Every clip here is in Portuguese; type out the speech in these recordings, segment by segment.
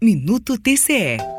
Minuto TCE.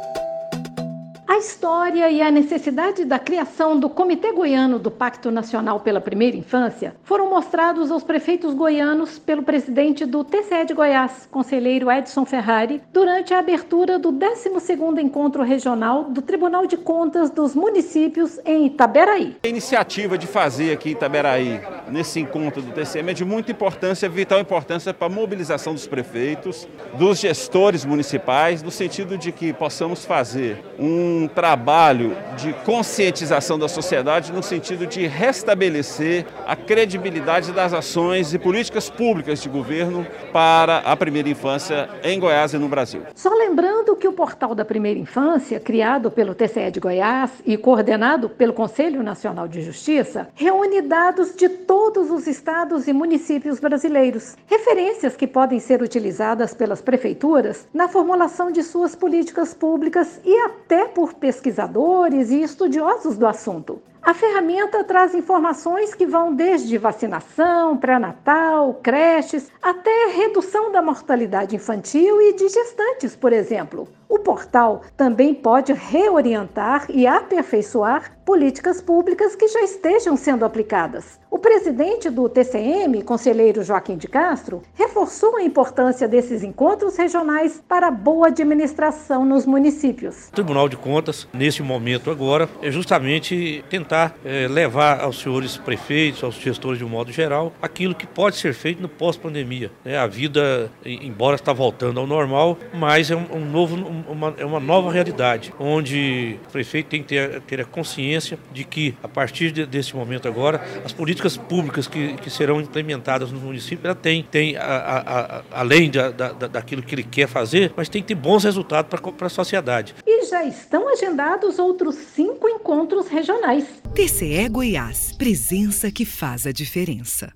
História e a necessidade da criação do Comitê Goiano do Pacto Nacional pela Primeira Infância foram mostrados aos prefeitos goianos pelo presidente do TCE de Goiás, conselheiro Edson Ferrari, durante a abertura do 12º Encontro Regional do Tribunal de Contas dos Municípios em Itaberaí. A iniciativa de fazer aqui em Itaberaí, nesse encontro do TCE, é de muita importância, vital importância para a mobilização dos prefeitos, dos gestores municipais, no sentido de que possamos fazer um trabalho de conscientização da sociedade no sentido de restabelecer a credibilidade das ações e políticas públicas de governo para a primeira infância em Goiás e no Brasil. Só lembrando que o portal da primeira infância, criado pelo TCE de Goiás e coordenado pelo Conselho Nacional de Justiça, reúne dados de todos os estados e municípios brasileiros, referências que podem ser utilizadas pelas prefeituras na formulação de suas políticas públicas e até por pesquisadores e estudiosos do assunto. A ferramenta traz informações que vão desde vacinação, pré-natal, creches, até redução da mortalidade infantil e de gestantes, por exemplo. O portal também pode reorientar e aperfeiçoar políticas públicas que já estejam sendo aplicadas. O presidente do TCM, conselheiro Joaquim de Castro, reforçou a importância desses encontros regionais para a boa administração nos municípios. O Tribunal de Contas, nesse momento agora, é justamente tentar é, levar aos senhores prefeitos, aos gestores de um modo geral, aquilo que pode ser feito no pós-pandemia. É, a vida, embora está voltando ao normal, mas é um, um novo uma, é uma nova realidade, onde o prefeito tem que ter, ter a consciência de que, a partir de, desse momento agora, as políticas públicas que, que serão implementadas no município, ela tem, tem a, a, a, além da, da, daquilo que ele quer fazer, mas tem que ter bons resultados para a sociedade. E já estão agendados outros cinco encontros regionais. TCE Goiás, presença que faz a diferença.